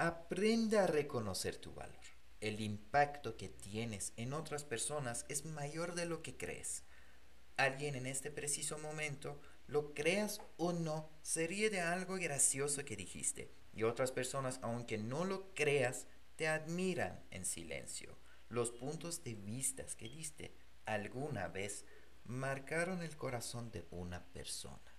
Aprende a reconocer tu valor. El impacto que tienes en otras personas es mayor de lo que crees. Alguien en este preciso momento, lo creas o no, sería de algo gracioso que dijiste. Y otras personas, aunque no lo creas, te admiran en silencio. Los puntos de vista que diste alguna vez marcaron el corazón de una persona.